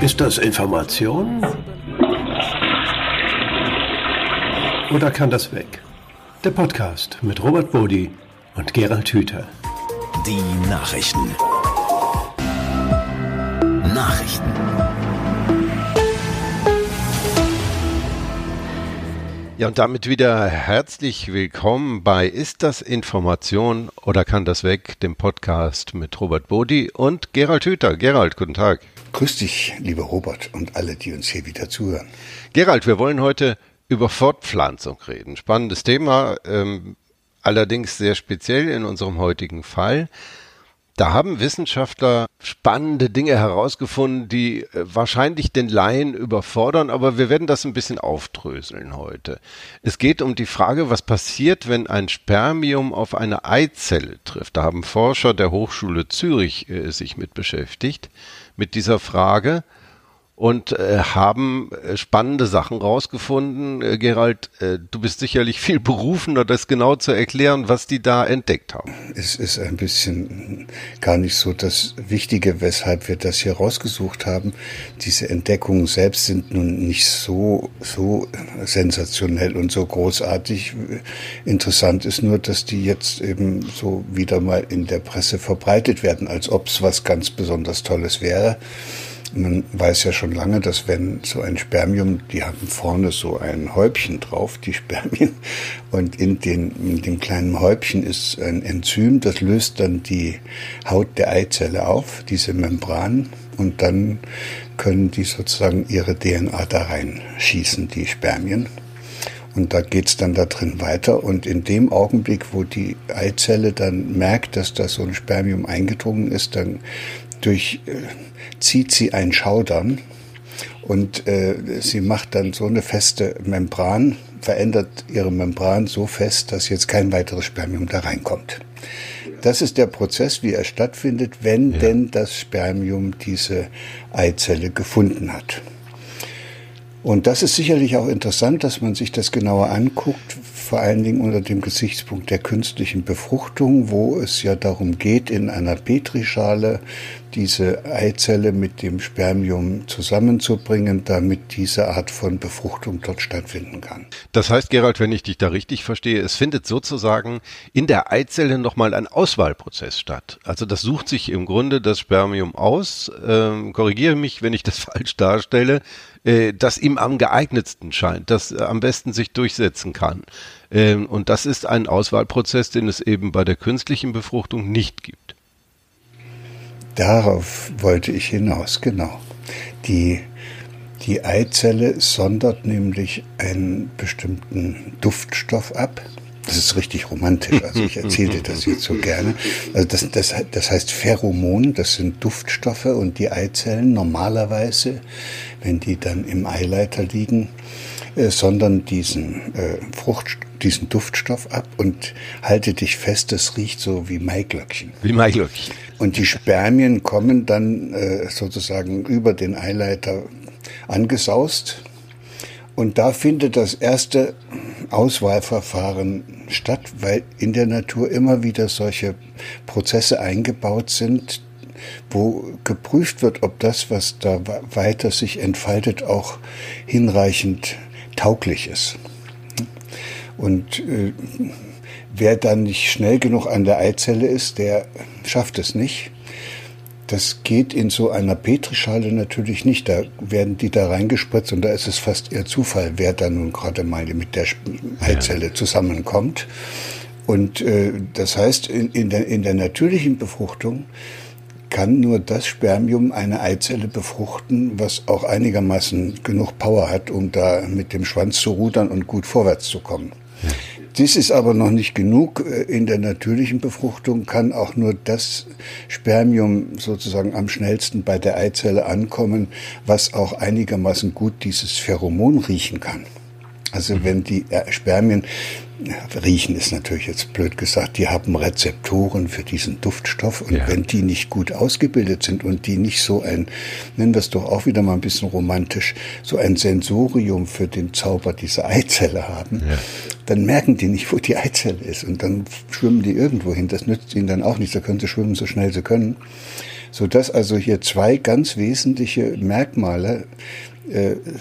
Ist das Information? Oder kann das weg? Der Podcast mit Robert Bodi und Gerald Hüther. Die Nachrichten. Ja, und damit wieder herzlich willkommen bei Ist das Information oder kann das weg? Dem Podcast mit Robert Bodi und Gerald Hüther. Gerald, guten Tag. Grüß dich, lieber Robert und alle, die uns hier wieder zuhören. Gerald, wir wollen heute über Fortpflanzung reden. Spannendes Thema, ähm, allerdings sehr speziell in unserem heutigen Fall. Da haben Wissenschaftler spannende Dinge herausgefunden, die äh, wahrscheinlich den Laien überfordern, aber wir werden das ein bisschen aufdröseln heute. Es geht um die Frage, was passiert, wenn ein Spermium auf eine Eizelle trifft. Da haben Forscher der Hochschule Zürich äh, sich mit beschäftigt, mit dieser Frage und äh, haben äh, spannende Sachen rausgefunden. Äh, Gerald, äh, du bist sicherlich viel berufener, das genau zu erklären, was die da entdeckt haben. Es ist ein bisschen gar nicht so das Wichtige, weshalb wir das hier rausgesucht haben. Diese Entdeckungen selbst sind nun nicht so, so sensationell und so großartig. Interessant ist nur, dass die jetzt eben so wieder mal in der Presse verbreitet werden, als ob es was ganz besonders Tolles wäre. Man weiß ja schon lange, dass wenn so ein Spermium, die haben vorne so ein Häubchen drauf, die Spermien, und in, den, in dem kleinen Häubchen ist ein Enzym, das löst dann die Haut der Eizelle auf, diese Membran, und dann können die sozusagen ihre DNA da reinschießen, die Spermien. Und da geht's dann da drin weiter. Und in dem Augenblick, wo die Eizelle dann merkt, dass da so ein Spermium eingedrungen ist, dann durch äh, zieht sie ein Schaudern und äh, sie macht dann so eine feste Membran, verändert ihre Membran so fest, dass jetzt kein weiteres Spermium da reinkommt. Das ist der Prozess, wie er stattfindet, wenn ja. denn das Spermium diese Eizelle gefunden hat. Und das ist sicherlich auch interessant, dass man sich das genauer anguckt, vor allen Dingen unter dem Gesichtspunkt der künstlichen Befruchtung, wo es ja darum geht, in einer Petrischale diese Eizelle mit dem Spermium zusammenzubringen, damit diese Art von Befruchtung dort stattfinden kann. Das heißt, Gerald, wenn ich dich da richtig verstehe, es findet sozusagen in der Eizelle nochmal ein Auswahlprozess statt. Also das sucht sich im Grunde das Spermium aus, ähm, korrigiere mich, wenn ich das falsch darstelle, äh, das ihm am geeignetsten scheint, das äh, am besten sich durchsetzen kann. Ähm, und das ist ein Auswahlprozess, den es eben bei der künstlichen Befruchtung nicht gibt. Darauf wollte ich hinaus, genau. Die, die Eizelle sondert nämlich einen bestimmten Duftstoff ab. Das ist richtig romantisch, also ich erzähle dir das jetzt so gerne. Also das, das, das heißt Pheromon, das sind Duftstoffe und die Eizellen normalerweise, wenn die dann im Eileiter liegen, äh, sondern diesen äh, Frucht, diesen Duftstoff ab und halte dich fest, das riecht so wie Maiglöckchen. Wie Maiglöckchen. Und die Spermien kommen dann äh, sozusagen über den Eileiter angesaust. Und da findet das erste Auswahlverfahren statt, weil in der Natur immer wieder solche Prozesse eingebaut sind, wo geprüft wird, ob das, was da weiter sich entfaltet, auch hinreichend tauglich ist. Und äh, wer dann nicht schnell genug an der Eizelle ist, der schafft es nicht. Das geht in so einer Petrischale natürlich nicht. Da werden die da reingespritzt und da ist es fast eher Zufall, wer da nun gerade mal mit der Eizelle zusammenkommt. Und äh, das heißt, in, in, der, in der natürlichen Befruchtung kann nur das Spermium eine Eizelle befruchten, was auch einigermaßen genug Power hat, um da mit dem Schwanz zu rudern und gut vorwärts zu kommen. Ja. Dies ist aber noch nicht genug. In der natürlichen Befruchtung kann auch nur das Spermium sozusagen am schnellsten bei der Eizelle ankommen, was auch einigermaßen gut dieses Pheromon riechen kann. Also mhm. wenn die Spermien Riechen ist natürlich jetzt blöd gesagt, die haben Rezeptoren für diesen Duftstoff und ja. wenn die nicht gut ausgebildet sind und die nicht so ein, nennen wir es doch auch wieder mal ein bisschen romantisch, so ein Sensorium für den Zauber dieser Eizelle haben, ja. dann merken die nicht, wo die Eizelle ist und dann schwimmen die irgendwo hin. Das nützt ihnen dann auch nicht, da können sie schwimmen so schnell sie können. Sodass also hier zwei ganz wesentliche Merkmale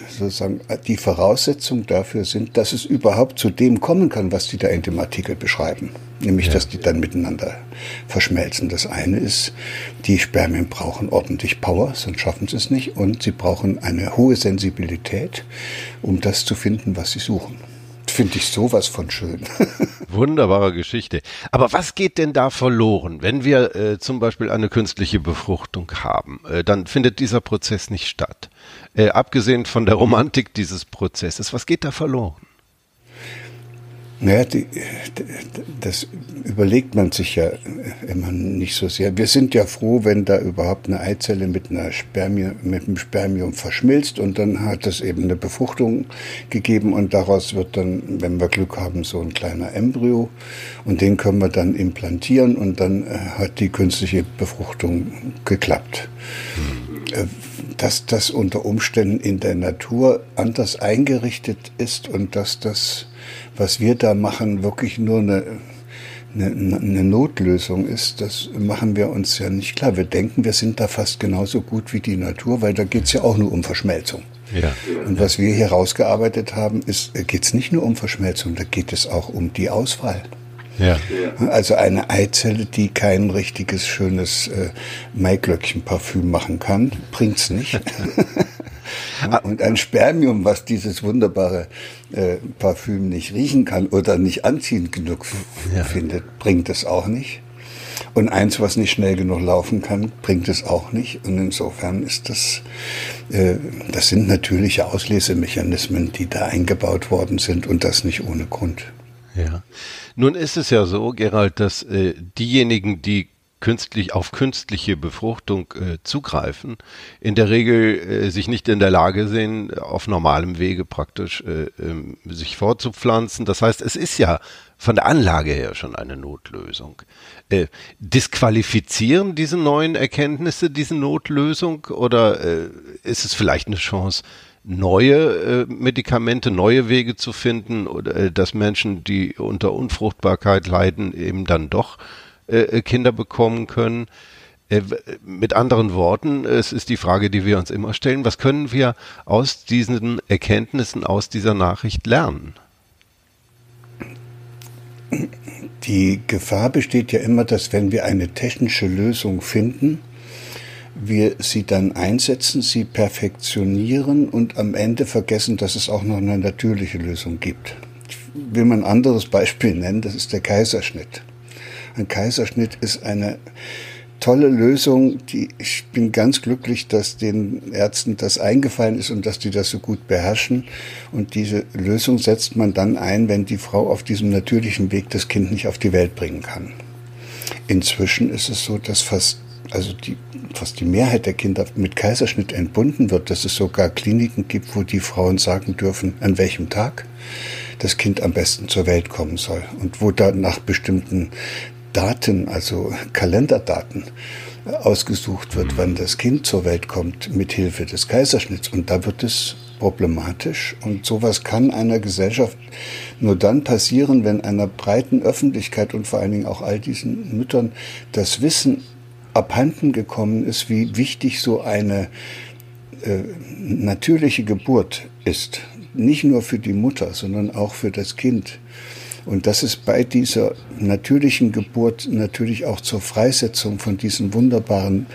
sozusagen die Voraussetzung dafür sind, dass es überhaupt zu dem kommen kann, was die da in dem Artikel beschreiben. Nämlich, ja. dass die dann miteinander verschmelzen. Das eine ist, die Spermien brauchen ordentlich Power, sonst schaffen sie es nicht. Und sie brauchen eine hohe Sensibilität, um das zu finden, was sie suchen. Finde ich sowas von schön. Wunderbare Geschichte. Aber was geht denn da verloren, wenn wir äh, zum Beispiel eine künstliche Befruchtung haben? Äh, dann findet dieser Prozess nicht statt. Äh, abgesehen von der Romantik dieses Prozesses, was geht da verloren? Naja, die, das überlegt man sich ja immer nicht so sehr. Wir sind ja froh, wenn da überhaupt eine Eizelle mit einer Spermie, mit einem Spermium verschmilzt und dann hat es eben eine Befruchtung gegeben und daraus wird dann, wenn wir Glück haben, so ein kleiner Embryo und den können wir dann implantieren und dann äh, hat die künstliche Befruchtung geklappt. Hm. Dass das unter Umständen in der Natur anders eingerichtet ist und dass das was wir da machen, wirklich nur eine, eine, eine, Notlösung ist, das machen wir uns ja nicht klar. Wir denken, wir sind da fast genauso gut wie die Natur, weil da geht es ja auch nur um Verschmelzung. Ja. Und was wir hier rausgearbeitet haben, ist, geht es nicht nur um Verschmelzung, da geht es auch um die Auswahl. Ja. Also eine Eizelle, die kein richtiges, schönes äh, Maiglöckchen-Parfüm machen kann, bringt's nicht. Und ein Spermium, was dieses wunderbare äh, Parfüm nicht riechen kann oder nicht anziehend genug ja. findet, bringt es auch nicht. Und eins, was nicht schnell genug laufen kann, bringt es auch nicht. Und insofern ist das, äh, das sind natürliche Auslesemechanismen, die da eingebaut worden sind und das nicht ohne Grund. Ja. Nun ist es ja so, Gerald, dass äh, diejenigen, die künstlich auf künstliche Befruchtung äh, zugreifen, in der Regel äh, sich nicht in der Lage sehen, auf normalem Wege praktisch äh, ähm, sich fortzupflanzen. Das heißt, es ist ja von der Anlage her schon eine Notlösung. Äh, disqualifizieren diese neuen Erkenntnisse diese Notlösung oder äh, ist es vielleicht eine Chance, neue äh, Medikamente, neue Wege zu finden oder äh, dass Menschen, die unter Unfruchtbarkeit leiden, eben dann doch äh, äh, Kinder bekommen können. Äh, mit anderen Worten, es ist die Frage, die wir uns immer stellen, was können wir aus diesen Erkenntnissen, aus dieser Nachricht lernen? Die Gefahr besteht ja immer, dass wenn wir eine technische Lösung finden, wir sie dann einsetzen, sie perfektionieren und am Ende vergessen, dass es auch noch eine natürliche Lösung gibt. Ich will mal ein anderes Beispiel nennen, das ist der Kaiserschnitt. Ein Kaiserschnitt ist eine tolle Lösung. Die, ich bin ganz glücklich, dass den Ärzten das eingefallen ist und dass die das so gut beherrschen. Und diese Lösung setzt man dann ein, wenn die Frau auf diesem natürlichen Weg das Kind nicht auf die Welt bringen kann. Inzwischen ist es so, dass fast also die, fast die Mehrheit der Kinder mit Kaiserschnitt entbunden wird, dass es sogar Kliniken gibt, wo die Frauen sagen dürfen, an welchem Tag das Kind am besten zur Welt kommen soll und wo dann nach bestimmten Daten, also Kalenderdaten, ausgesucht wird, wann das Kind zur Welt kommt, mit Hilfe des Kaiserschnitts. Und da wird es problematisch. Und sowas kann einer Gesellschaft nur dann passieren, wenn einer breiten Öffentlichkeit und vor allen Dingen auch all diesen Müttern das Wissen abhanden gekommen ist, wie wichtig so eine äh, natürliche Geburt ist. Nicht nur für die Mutter, sondern auch für das Kind. Und dass es bei dieser natürlichen Geburt natürlich auch zur Freisetzung von diesen wunderbaren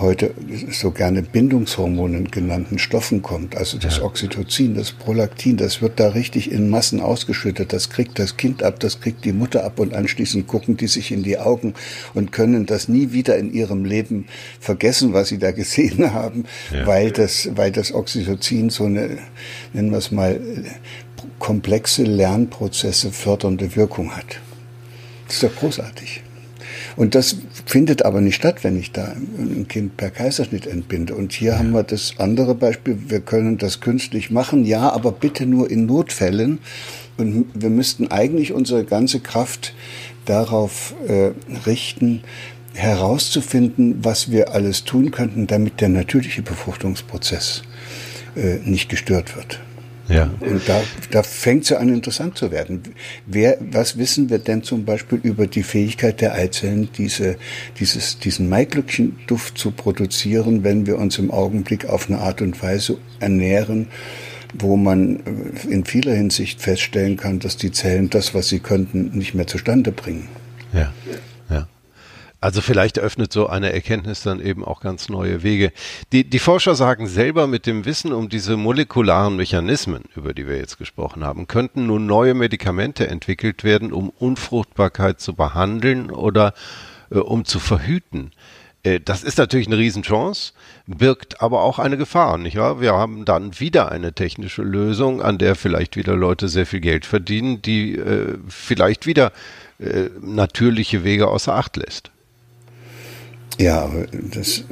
heute so gerne Bindungshormonen genannten Stoffen kommt, also das Oxytocin, das Prolaktin, das wird da richtig in Massen ausgeschüttet. Das kriegt das Kind ab, das kriegt die Mutter ab und anschließend gucken die sich in die Augen und können das nie wieder in ihrem Leben vergessen, was sie da gesehen haben, ja. weil das, weil das Oxytocin so eine, nennen wir es mal, komplexe Lernprozesse fördernde Wirkung hat. Das ist doch großartig. Und das findet aber nicht statt, wenn ich da ein Kind per Kaiserschnitt entbinde. Und hier ja. haben wir das andere Beispiel, wir können das künstlich machen, ja, aber bitte nur in Notfällen. Und wir müssten eigentlich unsere ganze Kraft darauf äh, richten, herauszufinden, was wir alles tun könnten, damit der natürliche Befruchtungsprozess äh, nicht gestört wird. Ja. Und da, da fängt es ja an, interessant zu werden. Wer, was wissen wir denn zum Beispiel über die Fähigkeit der Eizellen, diese, dieses, diesen Maiglöckchenduft zu produzieren, wenn wir uns im Augenblick auf eine Art und Weise ernähren, wo man äh, in vieler Hinsicht feststellen kann, dass die Zellen das, was sie könnten, nicht mehr zustande bringen. Ja. Also vielleicht öffnet so eine Erkenntnis dann eben auch ganz neue Wege. Die, die Forscher sagen selber, mit dem Wissen um diese molekularen Mechanismen, über die wir jetzt gesprochen haben, könnten nun neue Medikamente entwickelt werden, um Unfruchtbarkeit zu behandeln oder äh, um zu verhüten. Äh, das ist natürlich eine Riesenchance, birgt aber auch eine Gefahr, nicht wahr? Wir haben dann wieder eine technische Lösung, an der vielleicht wieder Leute sehr viel Geld verdienen, die äh, vielleicht wieder äh, natürliche Wege außer Acht lässt. Ja, aber das,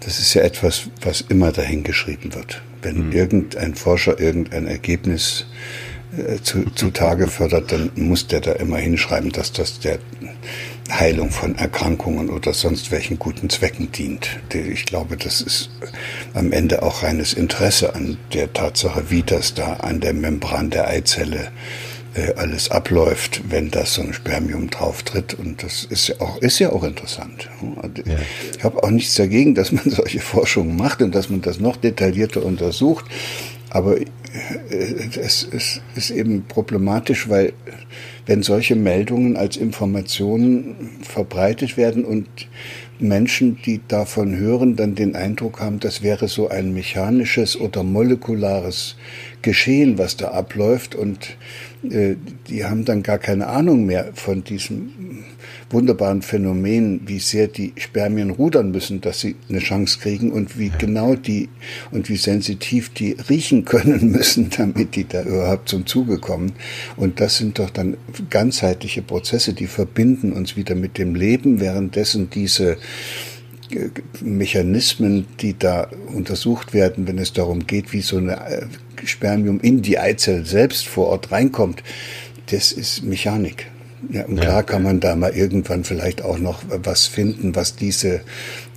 das ist ja etwas, was immer dahingeschrieben wird. Wenn mhm. irgendein Forscher irgendein Ergebnis äh, zu, zutage fördert, dann muss der da immer hinschreiben, dass das der Heilung von Erkrankungen oder sonst welchen guten Zwecken dient. Ich glaube, das ist am Ende auch reines Interesse an der Tatsache, wie das da an der Membran der Eizelle äh, alles abläuft, wenn das so ein Spermium drauf tritt. Und das ist ja auch, ist ja auch interessant. Ja. Ich habe auch nichts dagegen, dass man solche Forschungen macht und dass man das noch detaillierter untersucht. Aber äh, es ist, ist eben problematisch, weil wenn solche Meldungen als Informationen verbreitet werden und Menschen, die davon hören, dann den Eindruck haben, das wäre so ein mechanisches oder molekulares Geschehen, was da abläuft. Und äh, die haben dann gar keine Ahnung mehr von diesem wunderbaren Phänomen, wie sehr die Spermien rudern müssen, dass sie eine Chance kriegen und wie genau die und wie sensitiv die riechen können müssen, damit die da überhaupt zum Zuge kommen. Und das sind doch dann ganzheitliche Prozesse, die verbinden uns wieder mit dem Leben, währenddessen diese äh, Mechanismen, die da untersucht werden, wenn es darum geht, wie so eine äh, Spermium in die Eizelle selbst vor Ort reinkommt, das ist Mechanik. Ja, und klar kann man da mal irgendwann vielleicht auch noch was finden, was diese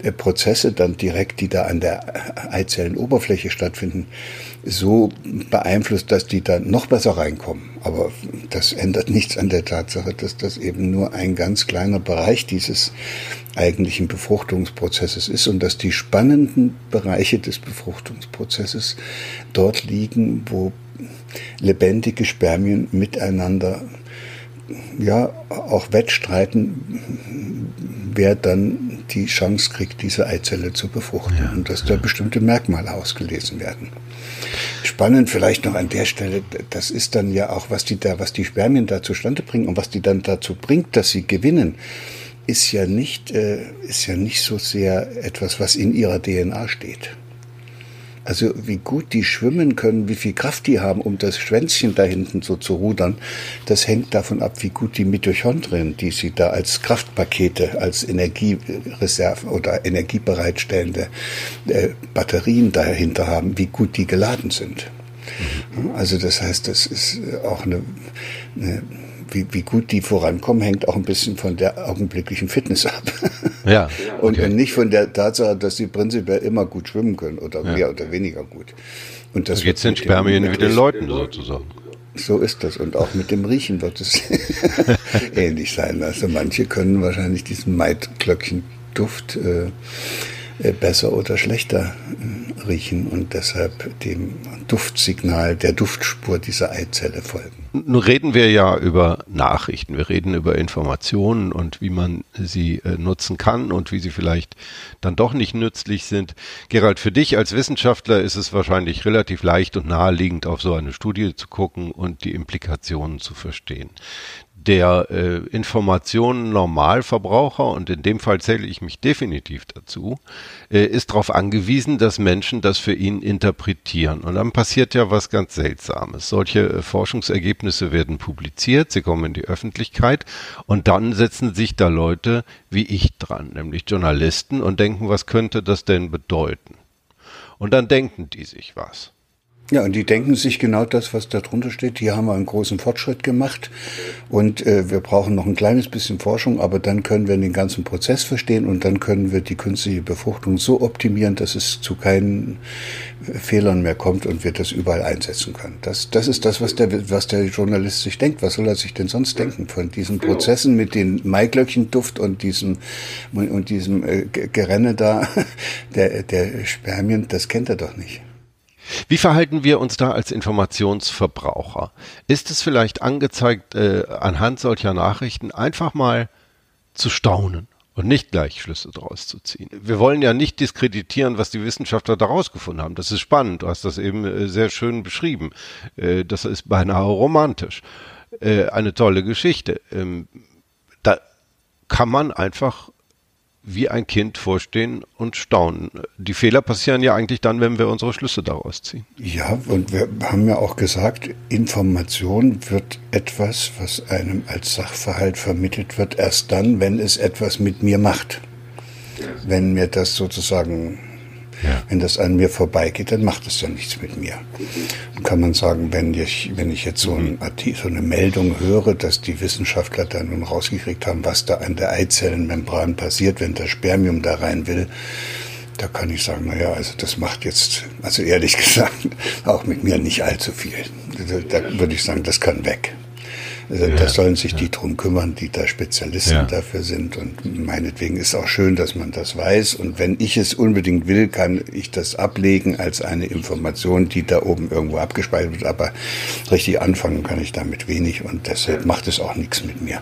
äh, Prozesse dann direkt, die da an der Eizellenoberfläche stattfinden, so beeinflusst, dass die dann noch besser reinkommen. Aber das ändert nichts an der Tatsache, dass das eben nur ein ganz kleiner Bereich dieses eigentlichen Befruchtungsprozesses ist und dass die spannenden Bereiche des Befruchtungsprozesses dort liegen, wo lebendige Spermien miteinander ja auch wettstreiten, wer dann die Chance kriegt, diese Eizelle zu befruchten ja, und dass da bestimmte Merkmale ausgelesen werden. Spannend vielleicht noch an der Stelle, das ist dann ja auch, was die da, was die Spermien da zustande bringen und was die dann dazu bringt, dass sie gewinnen ist ja nicht, äh, ist ja nicht so sehr etwas, was in ihrer DNA steht. Also wie gut die schwimmen können, wie viel Kraft die haben, um das Schwänzchen da hinten so zu rudern, das hängt davon ab, wie gut die Mitochondrien, die sie da als Kraftpakete, als Energiereserven oder energiebereitstellende äh, Batterien dahinter haben, wie gut die geladen sind. Mhm. Also das heißt, das ist auch eine, eine wie, wie gut die vorankommen, hängt auch ein bisschen von der augenblicklichen Fitness ab. Ja. und, okay. und nicht von der Tatsache, dass sie prinzipiell immer gut schwimmen können oder ja. mehr oder weniger gut. Und das geht den Spermien wie den Leuten sozusagen. So ist das. Und auch mit dem Riechen wird es ähnlich sein. Also manche können wahrscheinlich diesen Maidglöckchen-Duft äh, besser oder schlechter äh, riechen und deshalb dem Duftsignal, der Duftspur dieser Eizelle folgen. Nun reden wir ja über Nachrichten, wir reden über Informationen und wie man sie äh, nutzen kann und wie sie vielleicht dann doch nicht nützlich sind. Gerald, für dich als Wissenschaftler ist es wahrscheinlich relativ leicht und naheliegend, auf so eine Studie zu gucken und die Implikationen zu verstehen der äh, Informationen Normalverbraucher, und in dem Fall zähle ich mich definitiv dazu, äh, ist darauf angewiesen, dass Menschen das für ihn interpretieren. Und dann passiert ja was ganz Seltsames. Solche äh, Forschungsergebnisse werden publiziert, sie kommen in die Öffentlichkeit und dann setzen sich da Leute wie ich dran, nämlich Journalisten, und denken, was könnte das denn bedeuten? Und dann denken die sich was. Ja, und die denken sich genau das, was da drunter steht. Hier haben wir einen großen Fortschritt gemacht und äh, wir brauchen noch ein kleines bisschen Forschung, aber dann können wir den ganzen Prozess verstehen und dann können wir die künstliche Befruchtung so optimieren, dass es zu keinen Fehlern mehr kommt und wir das überall einsetzen können. Das, das ist das, was der, was der Journalist sich denkt. Was soll er sich denn sonst denken von diesen. Prozessen mit den Maiglöckchenduft und diesem, und diesem äh, Gerenne da, der, der Spermien? Das kennt er doch nicht. Wie verhalten wir uns da als Informationsverbraucher? Ist es vielleicht angezeigt, äh, anhand solcher Nachrichten einfach mal zu staunen und nicht gleich Schlüsse daraus zu ziehen? Wir wollen ja nicht diskreditieren, was die Wissenschaftler daraus gefunden haben. Das ist spannend. Du hast das eben äh, sehr schön beschrieben. Äh, das ist beinahe romantisch. Äh, eine tolle Geschichte. Ähm, da kann man einfach wie ein Kind vorstehen und staunen. Die Fehler passieren ja eigentlich dann, wenn wir unsere Schlüsse daraus ziehen. Ja, und wir haben ja auch gesagt, Information wird etwas, was einem als Sachverhalt vermittelt wird, erst dann, wenn es etwas mit mir macht. Wenn mir das sozusagen ja. Wenn das an mir vorbeigeht, dann macht es ja nichts mit mir. Dann kann man sagen, wenn ich, wenn ich jetzt so, ein so eine Meldung höre, dass die Wissenschaftler da nun rausgekriegt haben, was da an der Eizellenmembran passiert, wenn das Spermium da rein will, da kann ich sagen, naja, also das macht jetzt, also ehrlich gesagt, auch mit mir nicht allzu viel. Da würde ich sagen, das kann weg. Also ja, da sollen sich ja. die drum kümmern, die da Spezialisten ja. dafür sind. Und meinetwegen ist auch schön, dass man das weiß. Und wenn ich es unbedingt will, kann ich das ablegen als eine Information, die da oben irgendwo abgespeichert wird. Aber richtig anfangen kann ich damit wenig und deshalb macht es auch nichts mit mir.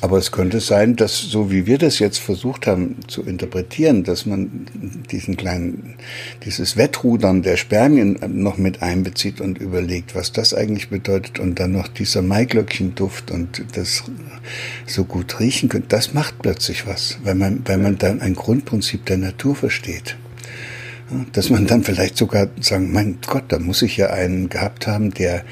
Aber es könnte sein, dass so wie wir das jetzt versucht haben zu interpretieren, dass man diesen kleinen, dieses Wettrudern der Spermien noch mit einbezieht und überlegt, was das eigentlich bedeutet und dann noch dieser Maiglöckchenduft und das so gut riechen könnte, das macht plötzlich was, weil man, weil man dann ein Grundprinzip der Natur versteht. Dass man dann vielleicht sogar sagen, mein Gott, da muss ich ja einen gehabt haben, der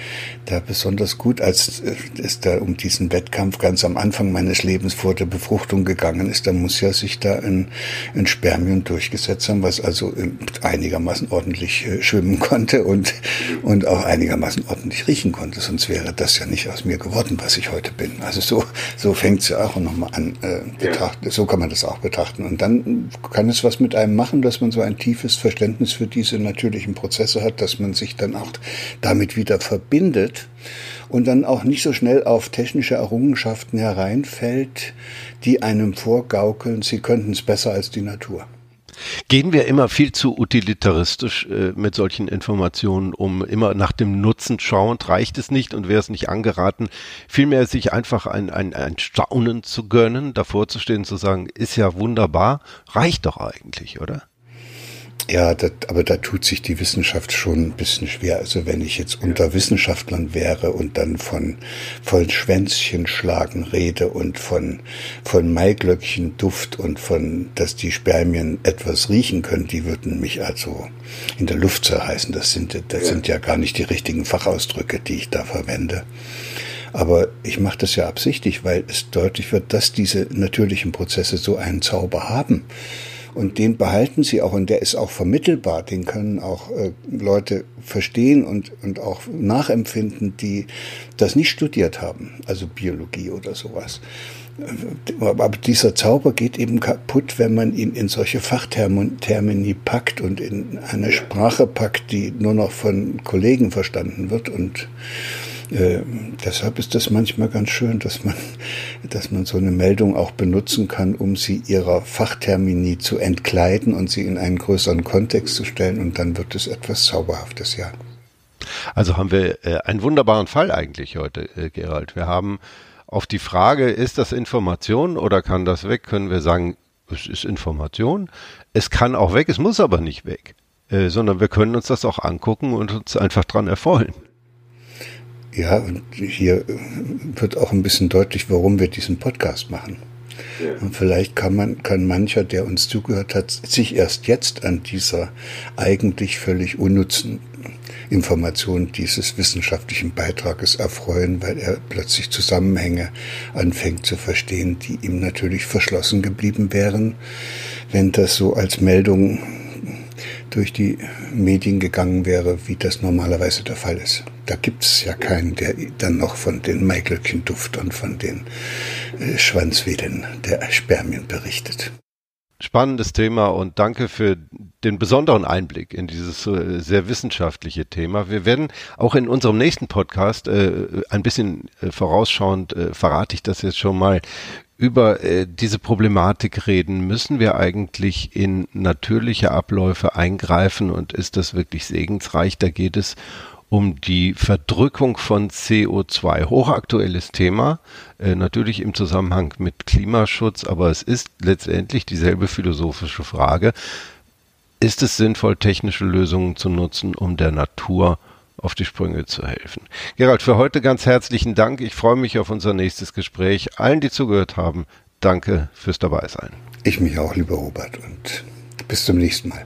da besonders gut, als äh, es da um diesen Wettkampf ganz am Anfang meines Lebens vor der Befruchtung gegangen ist, da muss ja sich da ein, ein Spermium durchgesetzt haben, was also einigermaßen ordentlich äh, schwimmen konnte und, und auch einigermaßen ordentlich riechen konnte. Sonst wäre das ja nicht aus mir geworden, was ich heute bin. Also so, so fängt es ja auch nochmal an. Äh, betrachten. So kann man das auch betrachten. Und dann kann es was mit einem machen, dass man so ein tiefes Verständnis für diese natürlichen Prozesse hat, dass man sich dann auch damit wieder verbindet und dann auch nicht so schnell auf technische Errungenschaften hereinfällt, die einem vorgaukeln, sie könnten es besser als die Natur. Gehen wir immer viel zu utilitaristisch äh, mit solchen Informationen um, immer nach dem Nutzen schauend, reicht es nicht und wäre es nicht angeraten, vielmehr sich einfach ein, ein, ein Staunen zu gönnen, davor zu stehen, zu sagen, ist ja wunderbar, reicht doch eigentlich, oder? Ja, das, aber da tut sich die Wissenschaft schon ein bisschen schwer. Also wenn ich jetzt unter Wissenschaftlern wäre und dann von, von Schwänzchen schlagen rede und von, von Maiglöckchen Duft und von, dass die Spermien etwas riechen können, die würden mich also in der Luft zerreißen. Das sind, das sind ja gar nicht die richtigen Fachausdrücke, die ich da verwende. Aber ich mache das ja absichtlich, weil es deutlich wird, dass diese natürlichen Prozesse so einen Zauber haben. Und den behalten sie auch und der ist auch vermittelbar. Den können auch äh, Leute verstehen und, und auch nachempfinden, die das nicht studiert haben, also Biologie oder sowas. Aber dieser Zauber geht eben kaputt, wenn man ihn in solche Fachtermini packt und in eine Sprache packt, die nur noch von Kollegen verstanden wird und äh, deshalb ist das manchmal ganz schön, dass man, dass man so eine Meldung auch benutzen kann, um sie ihrer Fachtermini zu entkleiden und sie in einen größeren Kontext zu stellen und dann wird es etwas Zauberhaftes, ja. Also haben wir äh, einen wunderbaren Fall eigentlich heute, äh, Gerald. Wir haben auf die Frage, ist das Information oder kann das weg, können wir sagen, es ist Information. Es kann auch weg, es muss aber nicht weg, äh, sondern wir können uns das auch angucken und uns einfach dran erfreuen. Ja, und hier wird auch ein bisschen deutlich, warum wir diesen Podcast machen. Ja. Und vielleicht kann man, kann mancher, der uns zugehört hat, sich erst jetzt an dieser eigentlich völlig unnützen Information dieses wissenschaftlichen Beitrages erfreuen, weil er plötzlich Zusammenhänge anfängt zu verstehen, die ihm natürlich verschlossen geblieben wären, wenn das so als Meldung durch die Medien gegangen wäre, wie das normalerweise der Fall ist. Da gibt es ja keinen, der dann noch von den Maiglöckchenduft und von den äh, Schwanzwedeln der Spermien berichtet. Spannendes Thema und danke für den besonderen Einblick in dieses äh, sehr wissenschaftliche Thema. Wir werden auch in unserem nächsten Podcast äh, ein bisschen äh, vorausschauend, verrate ich das jetzt schon mal, über äh, diese Problematik reden. Müssen wir eigentlich in natürliche Abläufe eingreifen und ist das wirklich segensreich? Da geht es um die Verdrückung von CO2. Hochaktuelles Thema, äh, natürlich im Zusammenhang mit Klimaschutz, aber es ist letztendlich dieselbe philosophische Frage. Ist es sinnvoll, technische Lösungen zu nutzen, um der Natur auf die Sprünge zu helfen? Gerald, für heute ganz herzlichen Dank. Ich freue mich auf unser nächstes Gespräch. Allen, die zugehört haben, danke fürs Dabeisein. Ich mich auch, lieber Robert, und bis zum nächsten Mal.